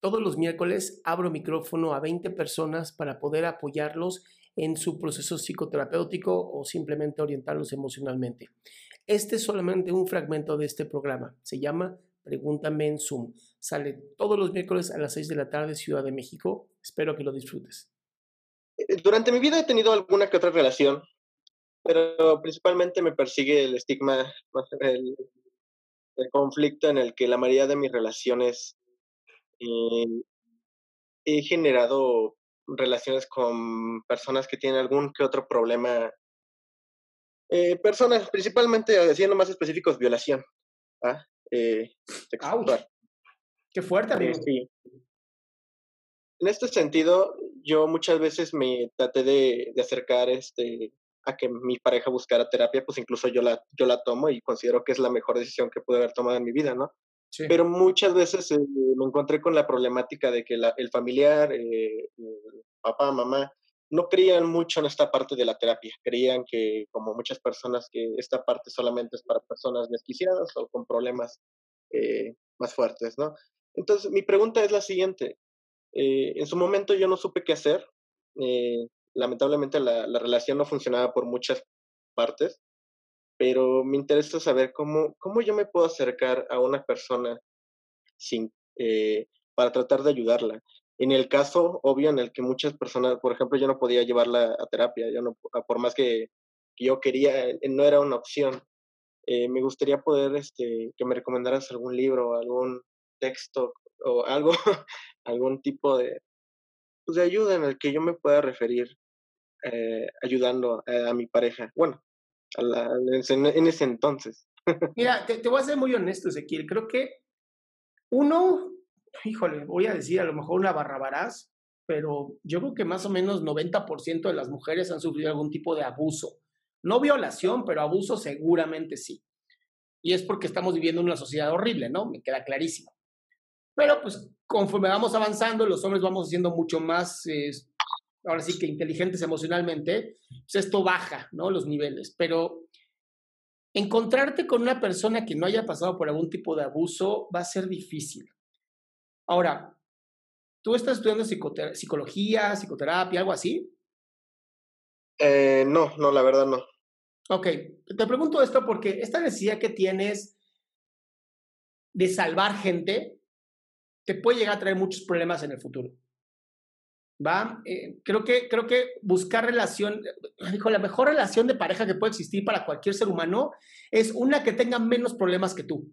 Todos los miércoles abro micrófono a 20 personas para poder apoyarlos en su proceso psicoterapéutico o simplemente orientarlos emocionalmente. Este es solamente un fragmento de este programa. Se llama Pregúntame en Zoom. Sale todos los miércoles a las 6 de la tarde, Ciudad de México. Espero que lo disfrutes. Eh, durante mi vida he tenido alguna que otra relación, pero principalmente me persigue el estigma, el, el conflicto en el que la mayoría de mis relaciones eh, he generado relaciones con personas que tienen algún que otro problema. Eh, personas, principalmente, siendo más específicos, violación. ¿ah? Eh, Qué fuerte, amigo. sí. En este sentido, yo muchas veces me traté de, de, acercar este, a que mi pareja buscara terapia, pues incluso yo la, yo la tomo y considero que es la mejor decisión que pude haber tomado en mi vida, ¿no? Pero muchas veces eh, me encontré con la problemática de que la, el familiar, eh, papá, mamá, no creían mucho en esta parte de la terapia. Creían que, como muchas personas, que esta parte solamente es para personas desquiciadas o con problemas eh, más fuertes, ¿no? Entonces, mi pregunta es la siguiente. Eh, en su momento yo no supe qué hacer. Lamentablemente la, la, relación no funcionaba por muchas partes pero me interesa saber cómo, cómo yo me puedo acercar a una persona sin, eh, para tratar de ayudarla. En el caso obvio en el que muchas personas, por ejemplo, yo no podía llevarla a terapia, yo no, por más que, yo quería, eh, no era una opción. Eh, me gustaría poder este, que me recomendaras algún libro, algún texto o algo, algún tipo de, pues, de ayuda en el que yo me pueda referir ayudando a mi pareja. Bueno, en ese entonces. Mira, te, voy a ser muy honesto, Ezequiel. Creo que uno, híjole, voy a decir a lo mejor una barrabarás, pero yo creo que más o menos 90% de las mujeres han sufrido algún tipo de abuso. No violación, pero abuso seguramente sí. Y es porque estamos viviendo en una sociedad horrible, ¿no? Me queda clarísimo. Pero pues conforme vamos avanzando, los hombres vamos siendo mucho más eh, ahora sí que inteligentes emocionalmente, pues esto baja, ¿no? Los niveles. Pero encontrarte con una persona que no haya pasado por algún tipo de abuso va a ser difícil. Ahora, ¿tú estás estudiando psicología, psicoterapia, algo así? Eh, no, no, la verdad no. Ok, te pregunto esto porque esta necesidad que tienes de salvar gente te puede llegar a traer muchos problemas en el futuro. ¿Va? Eh, creo, que, creo que buscar relación, dijo, la mejor relación de pareja que puede existir para cualquier ser humano es una que tenga menos problemas que tú.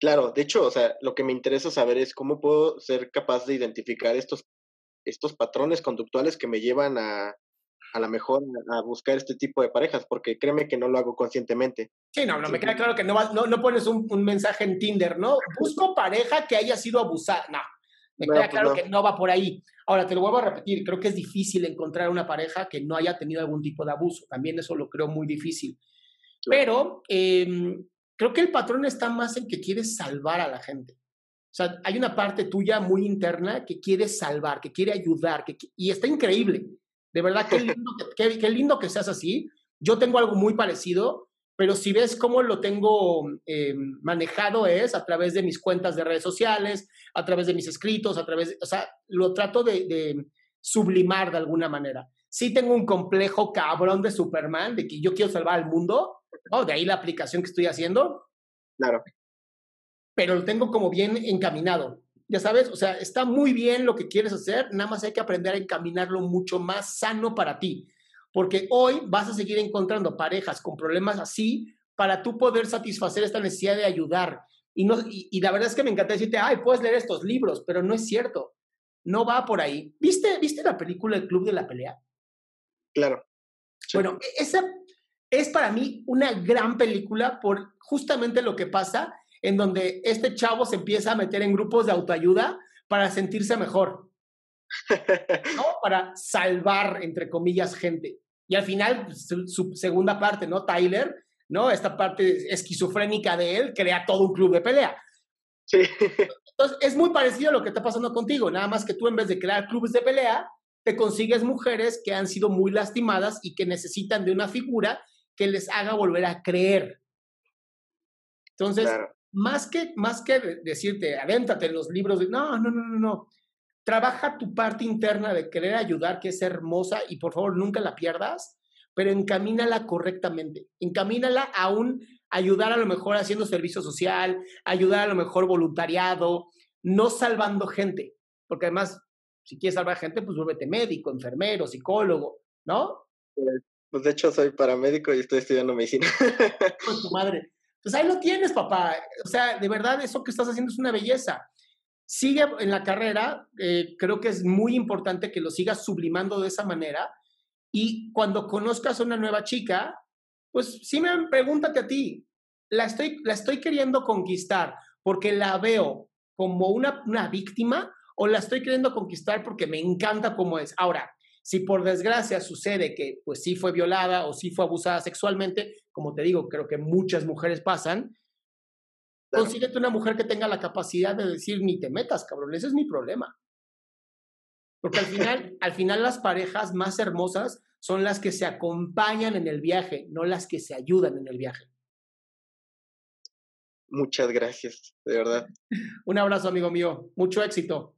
Claro, de hecho, o sea, lo que me interesa saber es cómo puedo ser capaz de identificar estos, estos patrones conductuales que me llevan a, a lo mejor a buscar este tipo de parejas, porque créeme que no lo hago conscientemente. Sí, no, no me queda claro que no, no, no pones un, un, mensaje en Tinder, ¿no? Busco pareja que haya sido abusada. No, me queda pues claro que no va por ahí. Ahora, te lo vuelvo a repetir, creo que es difícil encontrar una pareja que no haya tenido algún tipo de abuso. También eso lo creo muy difícil. Pero eh, creo que el patrón está más en que quieres salvar a la gente. O sea, hay una parte tuya muy interna que quiere salvar, que quiere ayudar, que, y está increíble. De verdad, qué lindo, qué, qué lindo que seas así. Yo tengo algo muy parecido pero si ves cómo lo tengo eh, manejado es a través de mis cuentas de redes sociales, a través de mis escritos, a través, de, o sea, lo trato de, de, sublimar de alguna manera. Sí tengo un complejo cabrón de Superman, de que yo quiero salvar al mundo, ¿no? de ahí la aplicación que estoy haciendo. Claro. Pero lo tengo como bien encaminado. Ya sabes, o sea, está muy bien lo que quieres hacer, nada más hay que aprender a encaminarlo mucho más sano para ti porque hoy vas a seguir encontrando parejas con problemas así para tú poder satisfacer esta necesidad de ayudar. Y, no, y, y la verdad es que me encanta decirte, ay, puedes leer estos libros, pero no es cierto. No va por ahí. ¿Viste, ¿viste la película El Club de la Pelea? Claro. Sí. Bueno, e, esa es para mí una gran película por justamente lo que pasa en donde este chavo se empieza a meter en grupos de autoayuda para sentirse mejor. ¿no? Para salvar, entre comillas, gente. Y al final, pues, su, su, segunda parte, ¿no? Tyler, ¿no? Esta parte esquizofrénica de él crea todo un club de pelea. Sí. Entonces, es muy parecido a lo que está pasando contigo, nada más que tú en vez de crear clubes de pelea, te consigues mujeres que han sido muy lastimadas y que necesitan de una figura que les haga volver a creer. Entonces, claro. más que, más que decirte, adéntate en los libros, de, no, no, no, no, no. Trabaja tu parte interna de querer ayudar, que es hermosa, y por favor nunca la pierdas, pero encamínala correctamente. Encamínala a un ayudar a lo mejor haciendo servicio social, ayudar a lo mejor voluntariado, no salvando gente, porque además, si quieres salvar gente, pues vuélvete médico, enfermero, psicólogo, ¿no? Pues, pues de hecho soy paramédico y estoy estudiando medicina. Pues tu madre. Pues ahí lo tienes, papá. O sea, de verdad, eso que estás haciendo es una belleza. Sigue en la carrera, eh, creo que es muy importante que lo sigas sublimando de esa manera. Y cuando conozcas a una nueva chica, pues sí me pregúntate a ti, ¿la estoy, la estoy queriendo conquistar porque la veo como una, una víctima o la estoy queriendo conquistar porque me encanta cómo es? Ahora, si por desgracia sucede que pues sí fue violada o sí fue abusada sexualmente, como te digo, creo que muchas mujeres pasan, consíguete una mujer que tenga la capacidad de decir ni te metas, cabrón, ese es mi problema. Porque al final, al final las parejas más hermosas son las que se acompañan en el viaje, no las que se ayudan en el viaje. Muchas gracias, de verdad. Un abrazo, amigo mío. Mucho éxito.